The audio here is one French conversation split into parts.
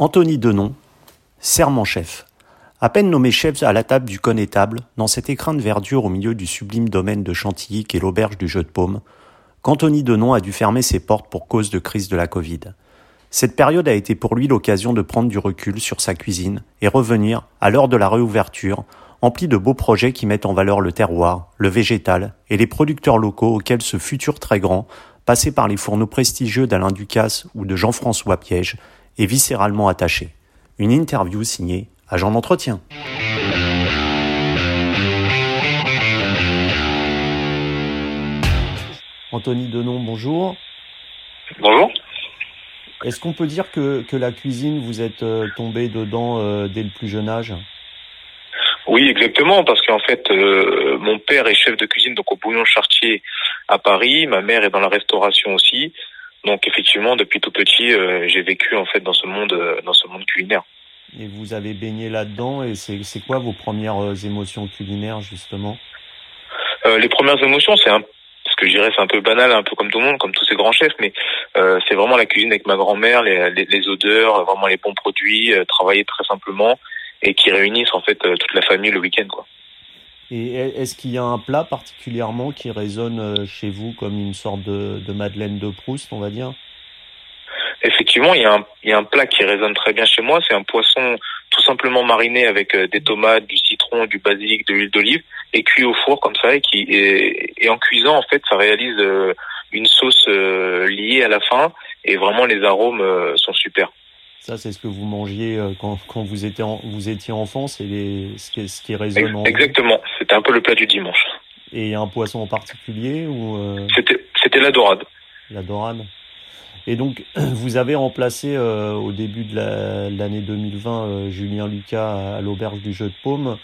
Anthony Denon, serment-chef. À peine nommé chef à la table du connétable, dans cet écrin de verdure au milieu du sublime domaine de Chantilly qu'est l'auberge du Jeu de Paume, qu'Anthony Denon a dû fermer ses portes pour cause de crise de la Covid. Cette période a été pour lui l'occasion de prendre du recul sur sa cuisine et revenir, à l'heure de la réouverture, empli de beaux projets qui mettent en valeur le terroir, le végétal et les producteurs locaux auxquels ce futur très grand, passé par les fourneaux prestigieux d'Alain Ducasse ou de Jean-François Piège, et viscéralement attaché. Une interview signée Agent d'entretien. Anthony Denon, bonjour. Bonjour. Est-ce qu'on peut dire que, que, la cuisine, vous êtes euh, tombé dedans euh, dès le plus jeune âge? Oui, exactement, parce qu'en fait, euh, mon père est chef de cuisine donc au Bouillon Chartier à Paris, ma mère est dans la restauration aussi. Donc effectivement, depuis tout petit, euh, j'ai vécu en fait dans ce monde, euh, dans ce monde culinaire. Et vous avez baigné là-dedans. Et c'est quoi vos premières euh, émotions culinaires justement? Les premières émotions, c'est un ce que je dirais c'est un peu banal, un peu comme tout le monde, comme tous ces grands chefs, mais euh, c'est vraiment la cuisine avec ma grand-mère, les, les, les, odeurs, vraiment les bons produits, euh, travailler très simplement et qui réunissent en fait toute la famille le week-end quoi. Et est-ce qu'il y a un plat particulièrement qui résonne euh, chez vous comme une sorte de, de Madeleine de Proust, on va dire? Effectivement, il y, a un, y a un plat qui résonne très bien chez moi. C'est un poisson tout simplement mariné avec euh, des tomates, du citron, du basilic, de l'huile d'olive et cuit au four comme ça. Et, qui, et, et, en cuisant, en fait, ça réalise euh, une sauce liée à la fin. Et vraiment, les arômes sont super. Ça, c'est ce que vous mangiez euh, quand, quand vous, étiez vous étiez enfant, c'est ce, qui, ce qui résonne en Exactement, c'était un peu le plat du dimanche. Et un poisson en particulier ou euh... C'était la dorade. La dorade. Et donc, vous avez remplacé euh, au début de l'année 2020 euh, Julien Lucas à, l'auberge du Jeu de Paume.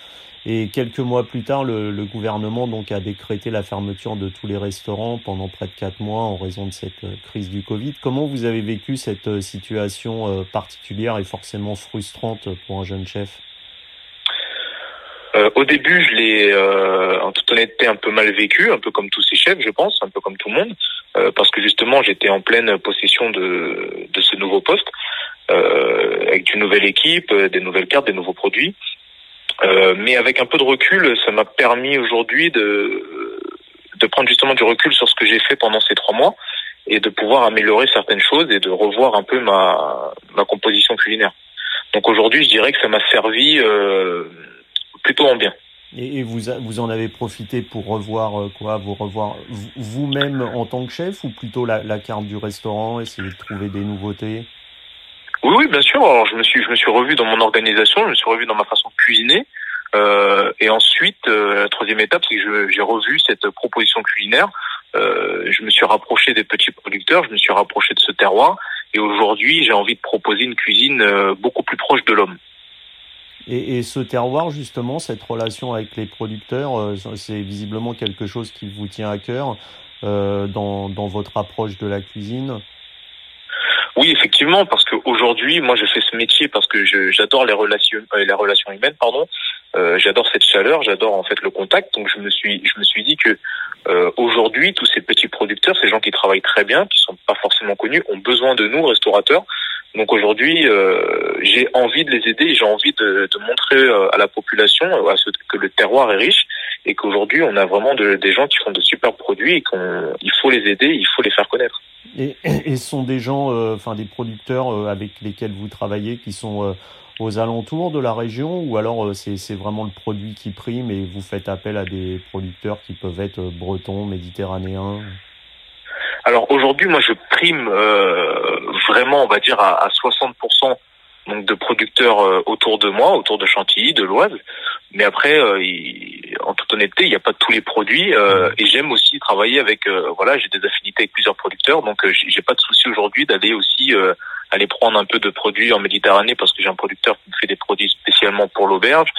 Et quelques mois plus tard, le, gouvernement donc a décrété la fermeture de tous les restaurants pendant près de quatre mois en raison de cette euh, crise du Covid. Comment vous avez vécu cette euh, situation euh, particulière et forcément frustrante pour un jeune chef? Au début, je l'ai, euh, en toute honnêteté, un peu mal vécu, un peu comme tous ces chefs, je pense, un peu comme tout le monde, parce que justement, j'étais en pleine possession de ce nouveau poste, avec une nouvelle équipe, des nouvelles cartes, des nouveaux produits. Euh, mais avec un peu de recul, ça m'a permis aujourd'hui de, de prendre justement du recul sur ce que j'ai fait pendant ces trois mois et de pouvoir améliorer certaines choses et de revoir un peu ma, ma composition culinaire. Donc aujourd'hui, je dirais que ça m'a servi euh, plutôt en bien. Et, vous, vous en avez profité pour revoir euh, quoi Vous revoir vous-même en tant que chef ou plutôt la, la carte du restaurant, essayer de trouver des nouveautés? Oui, oui, bien sûr. Alors, je me suis, je me suis revu dans mon organisation, je me suis revu dans ma façon de cuisiner. Euh, et ensuite, euh, la troisième étape, c'est que j'ai revu cette proposition culinaire. Euh, je me suis rapproché des petits producteurs, je me suis rapproché de ce terroir. Et aujourd'hui, j'ai envie de proposer une cuisine euh, beaucoup plus proche de l'homme. Et, et, ce terroir, justement, cette relation avec les producteurs, euh, c'est visiblement quelque chose qui vous tient à cœur euh, dans, dans votre approche de la cuisine? Oui, effectivement, parce qu'aujourd'hui, moi, je fais ce métier parce que j'adore les relations, euh, les relations humaines, pardon. Euh, j'adore cette chaleur, j'adore en fait le contact. Donc, je me suis, je me suis dit que euh, aujourd'hui, tous ces petits producteurs, ces gens qui travaillent très bien, qui sont pas forcément connus, ont besoin de nous, restaurateurs. Donc aujourd'hui, euh, j'ai envie de les aider, j'ai envie de, de, montrer euh, à la population à que le terroir est riche et qu'aujourd'hui, on a vraiment de, des gens qui font de super produits et qu'il faut les aider, il faut les faire connaître. Et, et sont des gens, euh, enfin des producteurs euh, avec lesquels vous travaillez qui sont euh, aux alentours de la région ou alors c'est vraiment le produit qui prime et vous faites appel à des producteurs qui peuvent être bretons, méditerranéens? Alors aujourd'hui, moi je prime vraiment, on va dire, à, à 60% donc de producteurs autour de moi, autour de Chantilly, de l'Oise. Mais après, il, en toute honnêteté, il n'y a pas tous les produits euh, et j'aime aussi travailler avec. Euh, voilà, j'ai des affinités avec plusieurs producteurs, donc euh, j'ai pas de souci aujourd'hui d'aller aussi euh, aller prendre un peu de produits en Méditerranée parce que j'ai un producteur qui me fait des produits spécialement pour l'auberge,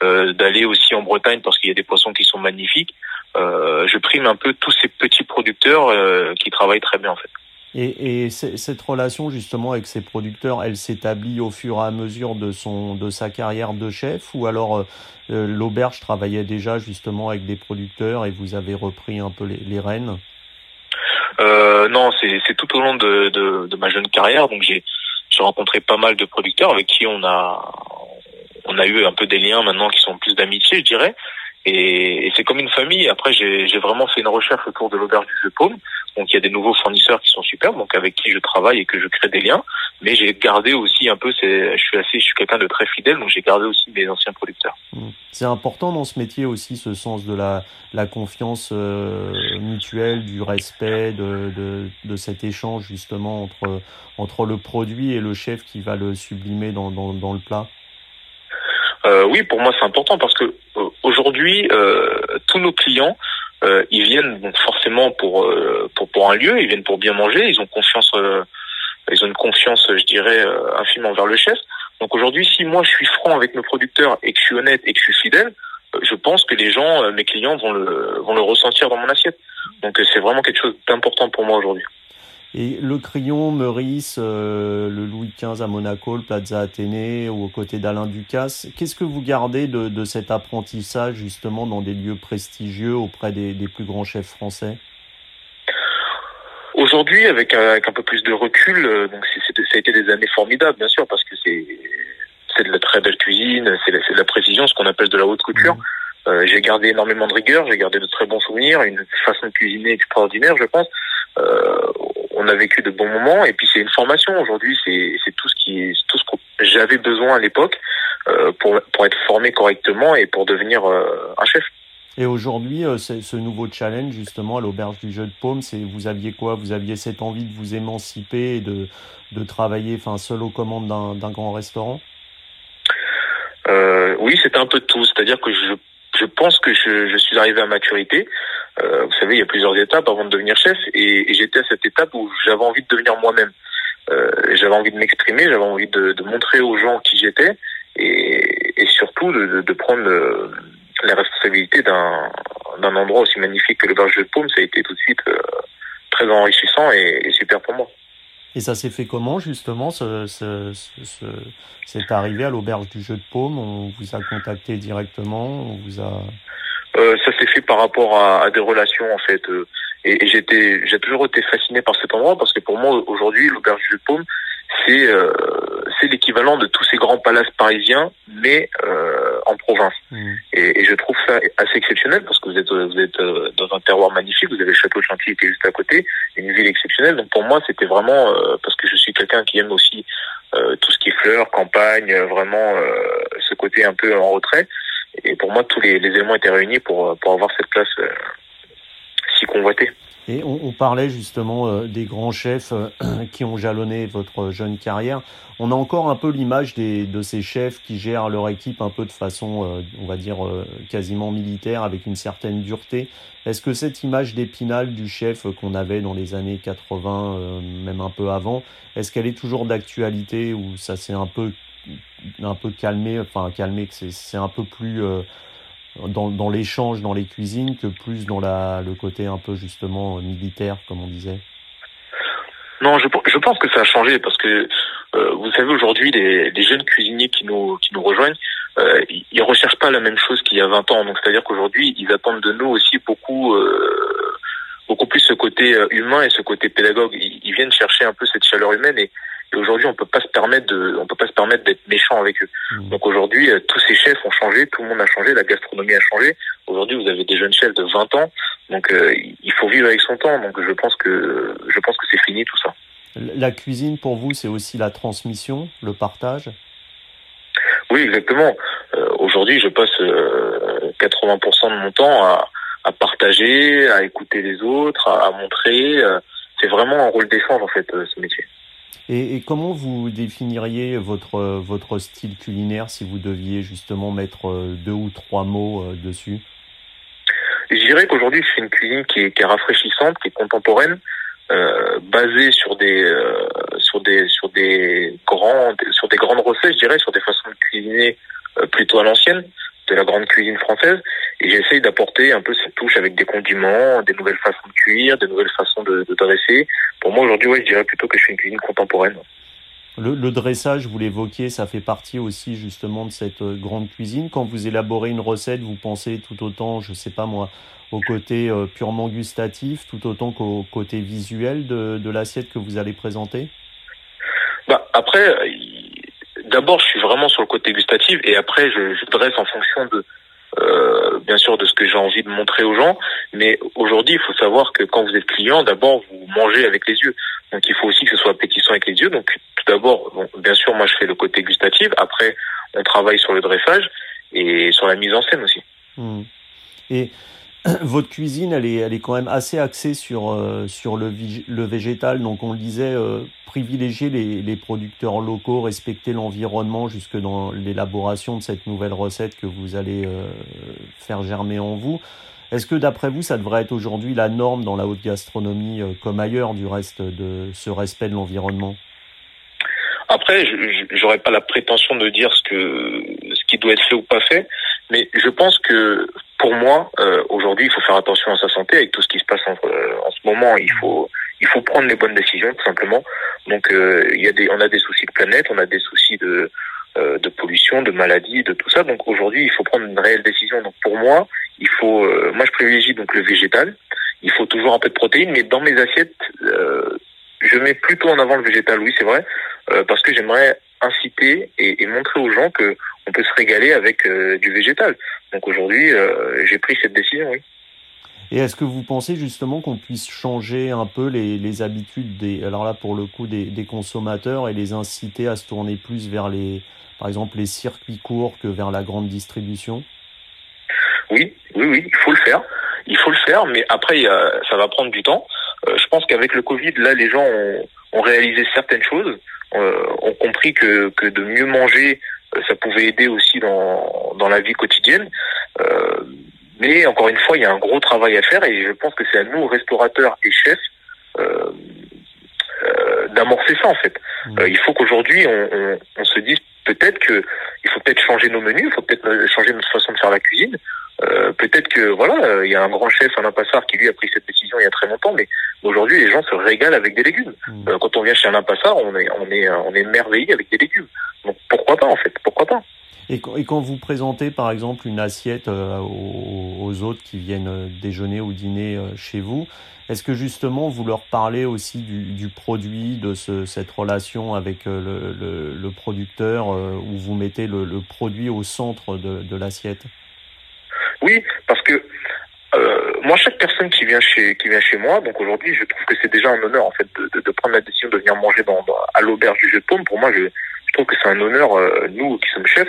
d'aller aussi en Bretagne parce qu'il y a des poissons qui sont magnifiques. je prime un peu tous ces petits producteurs qui travaillent très bien en fait. Et, et cette relation justement avec ces producteurs, elle s'établit au fur et à mesure de son de sa carrière de chef, ou alors euh, euh l'auberge travaillait déjà justement avec des producteurs et vous avez repris un peu les, les rênes? Euh, non, c'est tout au long de, de, de, ma jeune carrière. Donc j'ai rencontré pas mal de producteurs avec qui on a on a eu un peu des liens maintenant qui sont plus d'amitié, je dirais. Et, c'est comme une famille. Après, j'ai vraiment fait une recherche autour de l'auberge du Jeu Paume. Donc, il y a des nouveaux fournisseurs qui sont super, donc avec qui je travaille et que je crée des liens. Mais j'ai gardé aussi un peu, je suis assez, je suis quelqu'un de très fidèle, donc j'ai gardé aussi mes anciens producteurs. Mmh. C'est important dans ce métier aussi, ce sens de la, la confiance euh, mutuelle, du respect, de, de, de, cet échange justement entre, entre le produit et le chef qui va le sublimer dans, dans, dans le plat? Euh, oui, pour moi c'est important parce que euh, aujourd'hui euh, tous nos clients euh, ils viennent donc forcément pour, pour pour un lieu, ils viennent pour bien manger, ils ont confiance, ils ont une confiance, je dirais, infime envers le chef. Donc aujourd'hui, si moi je suis franc avec mes producteurs et que je suis honnête et que je suis fidèle, je pense que les gens, mes clients vont le vont le ressentir dans mon assiette. Donc c'est vraiment quelque chose d'important pour moi aujourd'hui. Et le Crillon, Meurice, euh, le Louis XV à Monaco, le Plaza Athénée ou aux côtés d'Alain Ducasse, qu'est-ce que vous gardez de, de, cet apprentissage justement dans des lieux prestigieux auprès des, des plus grands chefs français? Aujourd'hui, avec, avec, un peu plus de recul, euh, donc ça a été des années formidables, bien sûr, parce que c'est c'est de la très belle cuisine, c'est de, de, la précision, ce qu'on appelle de la haute couture. Mmh. Euh, j'ai gardé énormément de rigueur, j'ai gardé de très bons souvenirs, une façon de cuisiner extraordinaire, je pense. Euh, on a vécu de bons moments et puis c'est une formation aujourd'hui c'est tout ce qui tout ce que j'avais besoin à l'époque euh, pour pour être formé correctement et pour devenir euh, un chef. Et aujourd'hui, euh, ce nouveau challenge justement à l'auberge du jeu de paume, c'est vous aviez quoi? Vous aviez cette envie de vous émanciper et de de travailler, enfin seul aux commandes d'un grand restaurant? Oui, c'était un peu de tout. C'est-à-dire que je je pense que je, je suis arrivé à maturité. Euh, vous savez, il y a plusieurs étapes avant de devenir chef, et, et j'étais à cette étape où j'avais envie de devenir moi-même. Euh, j'avais envie de m'exprimer, j'avais envie de, de, montrer aux gens qui j'étais, et, et, surtout de, de prendre euh, la responsabilité d'un d'un endroit aussi magnifique que le Berge de Paume. Ça a été tout de suite euh, très enrichissant et, et super pour moi. Et ça s'est fait comment justement ce, ce, ce, C'est arrivé à l'auberge du jeu de paume? On vous a contacté directement On vous a euh, Ça s'est fait par rapport à, à, des relations en fait. Euh, et, et j'étais, j'ai toujours été fasciné par cet endroit parce que pour moi aujourd'hui l'auberge du paume c'est euh, c'est l'équivalent de tous ces grands palaces parisiens, mais euh, en province. Mmh. Et, et, je trouve ça assez exceptionnel parce que vous êtes vous êtes euh, dans un terroir magnifique. Vous avez le château de Chantilly qui est juste à côté, une ville exceptionnelle. Donc pour moi, c'était vraiment euh, parce que je suis quelqu'un qui aime aussi euh, tout ce qui est fleurs, campagne, vraiment ce côté un peu en retrait. Et pour moi, tous les, éléments étaient réunis pour pour avoir cette place si convoitée. Et on, parlait justement euh, des grands chefs euh, qui ont jalonné votre jeune carrière. On a encore un peu l'image de ces chefs qui gèrent leur équipe un peu de façon, euh, on va dire, quasiment militaire, avec une certaine dureté. Est-ce que cette image d'épinal du chef qu'on avait dans les années 80, même un peu avant, est-ce qu'elle est toujours d'actualité ou ça s'est un peu, un peu calmé, enfin calmé, que c'est un peu plus dans, dans l'échange dans les cuisines que plus dans la, le côté un peu justement militaire, comme on disait Non, je, je pense que ça a changé parce que euh, vous savez aujourd'hui les, jeunes cuisiniers qui nous qui nous rejoignent, euh, ils recherchent pas la même chose qu'il y a 20 ans. Donc c'est-à-dire qu'aujourd'hui ils attendent de nous aussi beaucoup euh, beaucoup plus ce côté euh, humain et ce côté pédagogue. Ils viennent chercher un peu cette chaleur humaine et et aujourd'hui, on peut pas se permettre de, on peut pas se permettre d'être méchant avec eux. Mmh. Donc aujourd'hui, euh, tous ces chefs ont changé, tout le monde a changé, la gastronomie a changé. Aujourd'hui, vous avez des jeunes chefs de 20 ans, donc euh, il faut vivre avec son temps. Donc je pense que, je pense que c'est fini tout ça. La cuisine pour vous, c'est aussi la transmission, le partage? Oui, exactement. Euh, aujourd'hui, je passe 80% de mon temps à, à, partager, à écouter les autres, à, à montrer. c'est vraiment un rôle d'échange en fait, ce métier. Et, et, comment vous définiriez votre, votre style culinaire si vous deviez justement mettre euh, deux ou trois mots euh, dessus? Je dirais qu'aujourd'hui, c'est une cuisine qui est, qui est, rafraîchissante, qui est contemporaine, euh, basée sur des, euh, sur des, sur des grandes, sur des grandes recettes, je dirais, sur des façons de cuisiner euh, plutôt à l'ancienne de la grande cuisine française et j'essaye d'apporter un peu cette touche avec des condiments, des nouvelles façons de cuire, des nouvelles façons de, de dresser. Pour moi aujourd'hui, ouais, je dirais plutôt que je fais une cuisine contemporaine. Le, le dressage, vous l'évoquiez, ça fait partie aussi justement de cette euh, grande cuisine. Quand vous élaborez une recette, vous pensez tout autant, je sais pas moi, au côté euh, purement gustatif, tout autant qu'au côté visuel de, de l'assiette que vous allez présenter? Bah après, d'abord, je suis vraiment sur le côté gustatif et après, je, je dresse en fonction de euh, bien sûr de ce que j'ai envie de montrer aux gens. Mais aujourd'hui, il faut savoir que quand vous êtes client, d'abord vous mangez avec les yeux. Donc il faut aussi que ce soit appétissant avec les yeux. Donc tout d'abord, bon, bien sûr, moi je fais le côté gustatif. Après, on travaille sur le dressage et sur la mise en scène aussi. Mmh. Et votre cuisine, elle est, elle est quand même assez axée sur, euh, sur le, végétal. Donc, on le disait, euh, privilégier les, les, producteurs locaux, respecter l'environnement jusque dans l'élaboration de cette nouvelle recette que vous allez euh, faire germer en vous. Est-ce que d'après vous, ça devrait être aujourd'hui la norme dans la haute gastronomie, comme ailleurs, du reste, de ce respect de l'environnement? Après, j'aurais pas la prétention de dire ce que ce qui doit être fait ou pas fait, mais je pense que pour moi, euh, aujourd'hui, il faut faire attention à sa santé avec tout ce qui se passe en, euh, en ce moment. Il faut, il faut prendre les bonnes décisions, tout simplement. Donc, euh, il y a des, on a des soucis de planète, on a des soucis de, euh, de pollution, de maladie, de tout ça. Donc, aujourd'hui, il faut prendre une réelle décision. Donc, pour moi, il faut, euh, moi, je privilégie donc le végétal. Il faut toujours un peu de protéines, mais dans mes assiettes, je mets plutôt en avant le végétal. Oui, c'est vrai, parce que j'aimerais inciter et, et, montrer aux gens que on peut se régaler avec du végétal. Donc aujourd'hui, euh, j'ai pris cette décision, oui. Et est-ce que vous pensez justement qu'on puisse changer un peu les, les, habitudes des, alors là pour le coup des, des, consommateurs et les inciter à se tourner plus vers les, par exemple les circuits courts que vers la grande distribution? Oui, oui, oui, il faut le faire. Il faut le faire, mais après ça va prendre du temps. Euh, je pense qu'avec le Covid, là, les gens ont, ont réalisé certaines choses, euh, ont compris que, que de mieux manger euh, ça pouvait aider aussi dans, dans la vie quotidienne. Euh, mais encore une fois, il y a un gros travail à faire et je pense que c'est à nous, restaurateurs et chefs, euh, euh, d'amorcer ça en fait. Mmh. Euh, il faut qu'aujourd'hui on, on, on, se dise peut-être que il faut peut-être changer nos menus, il faut peut-être changer notre façon de faire la cuisine. Euh, peut-être que voilà, il y a un grand chef, Alain Passard, qui lui a pris cette décision il y a très longtemps, mais aujourd'hui les gens se régalent avec des légumes. Mmh. Euh, quand on vient chez Alain Passard, on est on est on est merveillé avec des légumes. Donc pourquoi pas en fait Pourquoi pas et, quand vous présentez par exemple une assiette euh, aux, autres qui viennent euh, déjeuner ou dîner euh, chez vous, est-ce que justement vous leur parlez aussi du, du produit, de ce, cette relation avec le, le, le producteur, où vous mettez le, le produit au centre de, de l'assiette? Oui, parce que euh, moi, chaque personne qui vient chez qui vient chez moi, donc aujourd'hui, je trouve que c'est déjà un honneur en fait de, de, de, prendre la décision de venir manger dans, dans à l'auberge du Jeu de Paume. Pour moi, je trouve que c'est un honneur, euh, nous qui sommes chefs,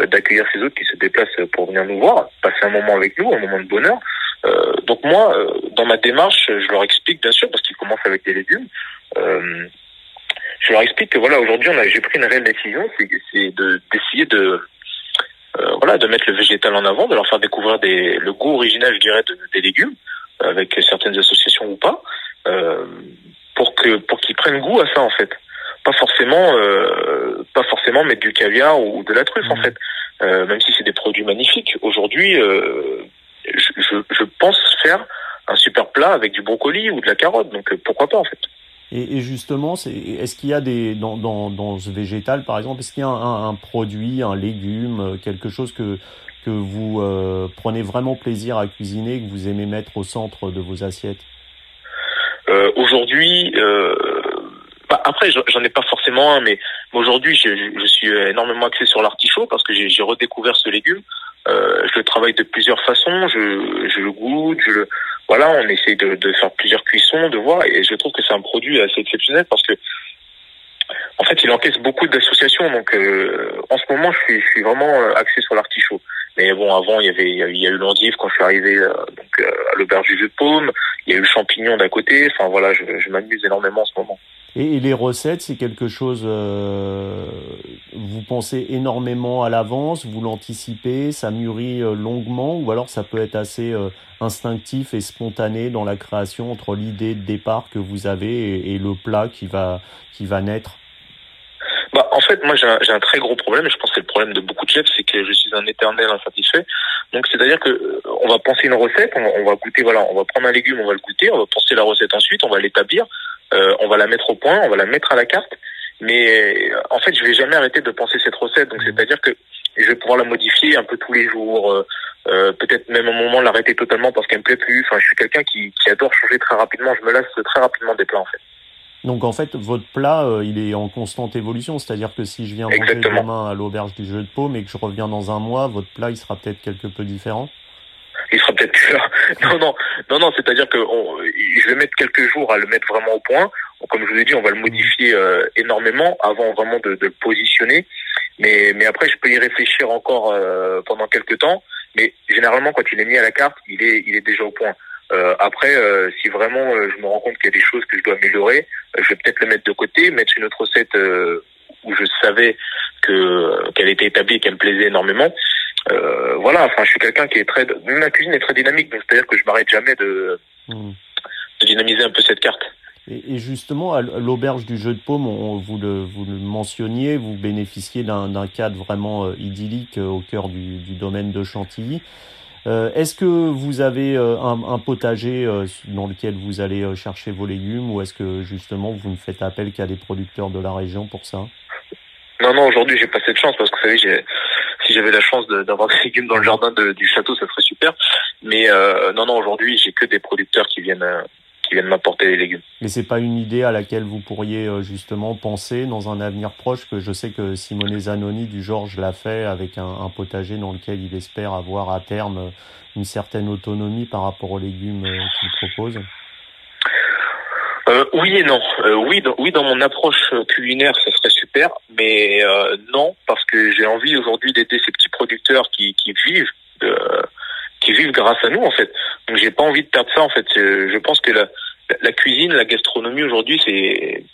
euh, d'accueillir ces autres qui se déplacent pour venir nous voir, passer un moment avec nous, un moment de bonheur. Euh, donc moi, dans ma démarche, je leur explique bien sûr parce qu'ils commencent avec des légumes. je leur explique que voilà, aujourd'hui, j'ai pris une réelle décision, c'est, c'est de d'essayer de voilà, de mettre le végétal en avant, de leur faire découvrir des, le goût original, je dirais, de, des légumes, avec certaines associations ou pas, pour que pour qu'ils prennent goût à ça en fait pas forcément euh, pas forcément mettre du caviar ou de la truffe en mmh. fait. Euh, même si c'est des produits magnifiques aujourd'hui euh, je, je, je, pense faire un super plat avec du brocoli ou de la carotte donc euh, pourquoi pas en fait. Et, et justement c'est est-ce qu'il y a des dans, dans, dans ce végétal par exemple est-ce qu'il y a un, un, produit un légume euh, quelque chose que que vous euh, prenez vraiment plaisir à cuisiner que vous aimez mettre au centre de vos assiettes? Aujourd'hui bah, après, j'en ai pas forcément un, mais aujourd'hui, je, je, suis énormément axé sur l'artichaut parce que j'ai redécouvert ce légume. Euh, je le travaille de plusieurs façons, je, je le goûte, je le, voilà, on essaye de, de, faire plusieurs cuissons, de voir, et je trouve que c'est un produit assez exceptionnel parce que, en fait, il encaisse beaucoup d'associations. Donc, euh, en ce moment, je suis, je suis vraiment euh, axé sur l'artichaut. Mais bon, avant, il y avait, il y a eu l'endive quand je suis arrivé euh, donc euh, à l'auberge du jeu de paume. Il y a eu le champignon d'à côté. Enfin voilà, je, je m'amuse énormément en ce moment. Et, les recettes, c'est quelque chose, euh, vous pensez énormément à l'avance, vous l'anticipez, ça mûrit euh, longuement, ou alors ça peut être assez euh, instinctif et spontané dans la création entre l'idée de départ que vous avez et, le plat qui va, qui va naître? Bah, en fait, moi, j'ai un, un, très gros problème, et je pense que c'est le problème de beaucoup de chefs, c'est que je suis un éternel insatisfait. Donc, c'est-à-dire que euh, on va penser une recette, on, on, va goûter, voilà, on va prendre un légume, on va le goûter, on va penser la recette ensuite, on va l'établir, euh, on va la mettre au point, on va la mettre à la carte. Mais en fait, je vais jamais arrêter de penser cette recette. Donc, c'est-à-dire que je vais pouvoir la modifier un peu tous les jours. Euh, euh peut-être même un moment l'arrêter totalement parce qu'elle me plaît plus. Enfin, je suis quelqu'un qui, qui adore changer très rapidement. Je me lasse très rapidement des plats en fait. Donc en fait, votre plat, euh, il est en constante évolution. C'est-à-dire que si je viens manger demain à l'auberge du jeu de paume et que je reviens dans un mois, votre plat, il sera peut-être quelque peu différent? Il sera peut-être plus là. Non, non, non, non. C'est-à-dire que je vais mettre quelques jours à le mettre vraiment au point. Comme je vous ai dit, on va le modifier euh, énormément avant vraiment de, le positionner. Mais, après, je peux y réfléchir encore euh, pendant quelques temps. Mais généralement, quand il est mis à la carte, il est, déjà au point. Euh, après, si vraiment je me rends compte qu'il y a des choses que je dois améliorer, je vais peut-être le mettre de côté, mettre une autre recette où je savais que qu'elle était établie et qu'elle me plaisait énormément. Voilà, enfin, je suis quelqu'un qui est très, ma cuisine est très dynamique, donc c'est-à-dire que je m'arrête jamais de, hmm. de dynamiser un peu cette carte. Et, justement, à l'auberge du jeu de paume, vous, le, vous le mentionniez, vous bénéficiez d'un cadre vraiment idyllique au cœur du, du domaine de Chantilly. Euh, est-ce que vous avez euh, un, potager euh, dans lequel vous allez chercher vos légumes ou est-ce que justement vous ne faites appel qu'à des producteurs de la région pour ça? Non, non, aujourd'hui j'ai pas cette chance parce que vous savez, si j'avais la chance d'avoir des légumes dans le jardin du château, ça serait super. Mais non, non, aujourd'hui j'ai que des producteurs qui viennent qui viennent m'apporter les légumes. Mais c'est pas une idée à laquelle vous pourriez euh, justement penser dans un avenir proche que je sais que Simone Zanoni du Georges l'a fait avec un, potager dans lequel il espère avoir à terme euh, une certaine autonomie par rapport aux légumes euh, qu'il propose? oui et non. oui, dans, oui, dans mon approche culinaire, ça serait mais non, parce que j'ai envie aujourd'hui d'aider ces petits producteurs qui, vivent qui vivent grâce à nous en fait. Donc j'ai pas envie de perdre ça en fait. Je pense que la, cuisine, la gastronomie aujourd'hui c'est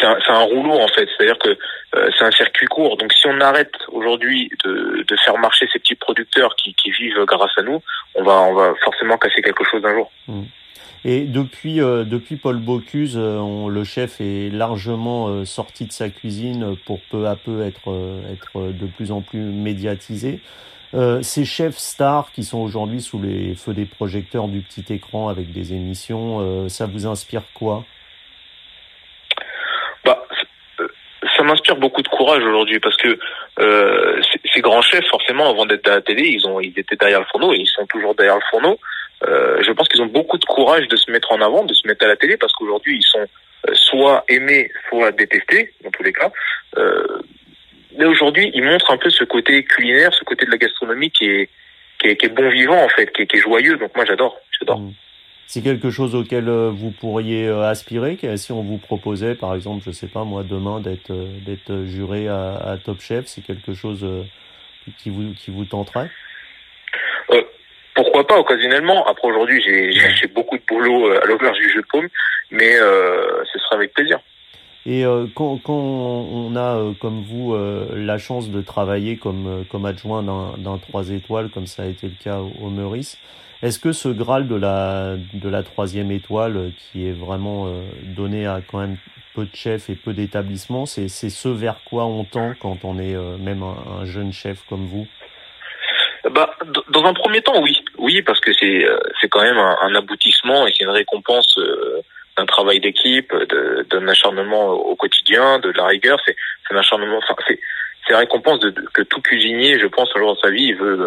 c'est un, rouleau en fait, c'est-à-dire que euh, c'est un circuit court. Donc si on arrête aujourd'hui de, faire marcher ces petits producteurs qui, vivent grâce à nous, on va on va forcément casser quelque chose un jour. Mmh. Et depuis euh, depuis Paul Bocuse, euh, le chef est largement sorti de sa cuisine pour peu à peu être être de plus en plus médiatisé. Euh, ces chefs stars qui sont aujourd'hui sous les feux des projecteurs du petit écran avec des émissions, euh, ça vous inspire quoi? Bah, euh, ça m'inspire beaucoup de courage aujourd'hui parce que euh, ces grands chefs, forcément, avant d'être à la télé, ils ont, ils étaient derrière le fourneau et ils sont toujours derrière le fourneau. Euh, je pense qu'ils ont beaucoup de courage de se mettre en avant, de se mettre à la télé parce qu'aujourd'hui ils sont soit aimés, soit détestés dans tous les cas. Euh, mais aujourd'hui, il montre un peu ce côté culinaire, ce côté de la gastronomie qui est, qui est, bon vivant, en fait, qui est, joyeux. Donc moi, j'adore. J'adore. Mmh. C'est quelque chose auquel euh, vous pourriez euh, aspirer Si on vous proposait, par exemple, je sais pas moi, demain d'être euh, d'être juré à, Top Chef, c'est quelque chose qui vous qui vous tenterait? Pourquoi pas occasionnellement. Après aujourd'hui, j'ai beaucoup de boulot à l'auberge du jeu de paume, mais ce sera avec plaisir. Et euh, quand, quand, on a, euh, comme vous, euh, la chance de travailler comme, comme adjoint d'un 3 étoiles, comme ça a été le cas au, Meurice, est-ce que ce Graal de la, de la troisième étoile, qui est vraiment donné à quand même peu de chefs et peu d'établissements, c'est ce vers quoi on tend quand on est même un, jeune chef comme vous? Bah, dans un premier temps, oui, oui, parce que c'est c'est quand même un, aboutissement et c'est une récompense d'un travail d'équipe, d'un acharnement au quotidien, de la rigueur. C'est un acharnement. Enfin, c'est c'est la récompense de, que tout cuisinier, je pense, un jour dans sa vie, veut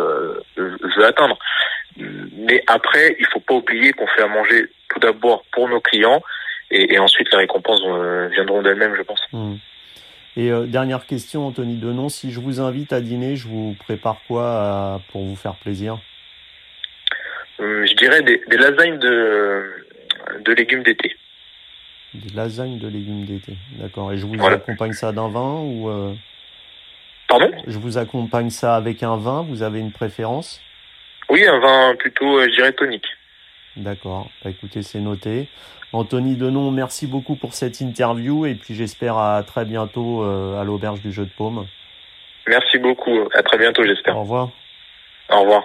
euh, veut atteindre. Mais après, il faut pas oublier qu'on fait à manger tout d'abord pour nos clients et, ensuite les récompenses euh, viendront d'elles-mêmes, je pense. Mmh. Et euh, dernière question, Anthony Denon, si je vous invite à dîner, je vous prépare quoi pour vous faire plaisir? Je dirais des, des lasagnes de, de légumes d'été. Des lasagnes de légumes d'été, d'accord. Et je vous accompagne ça d'un vin ou euh... Pardon? Je vous accompagne ça avec un vin. Vous avez une préférence? Oui, un vin plutôt, euh, je dirais tonique. D'accord. Bah, écoutez, c'est noté. Anthony Denon, merci beaucoup pour cette interview et puis j'espère à très bientôt euh, à l'auberge du Jeu de Paume. Merci beaucoup. À très bientôt, j'espère. Au revoir. Au revoir.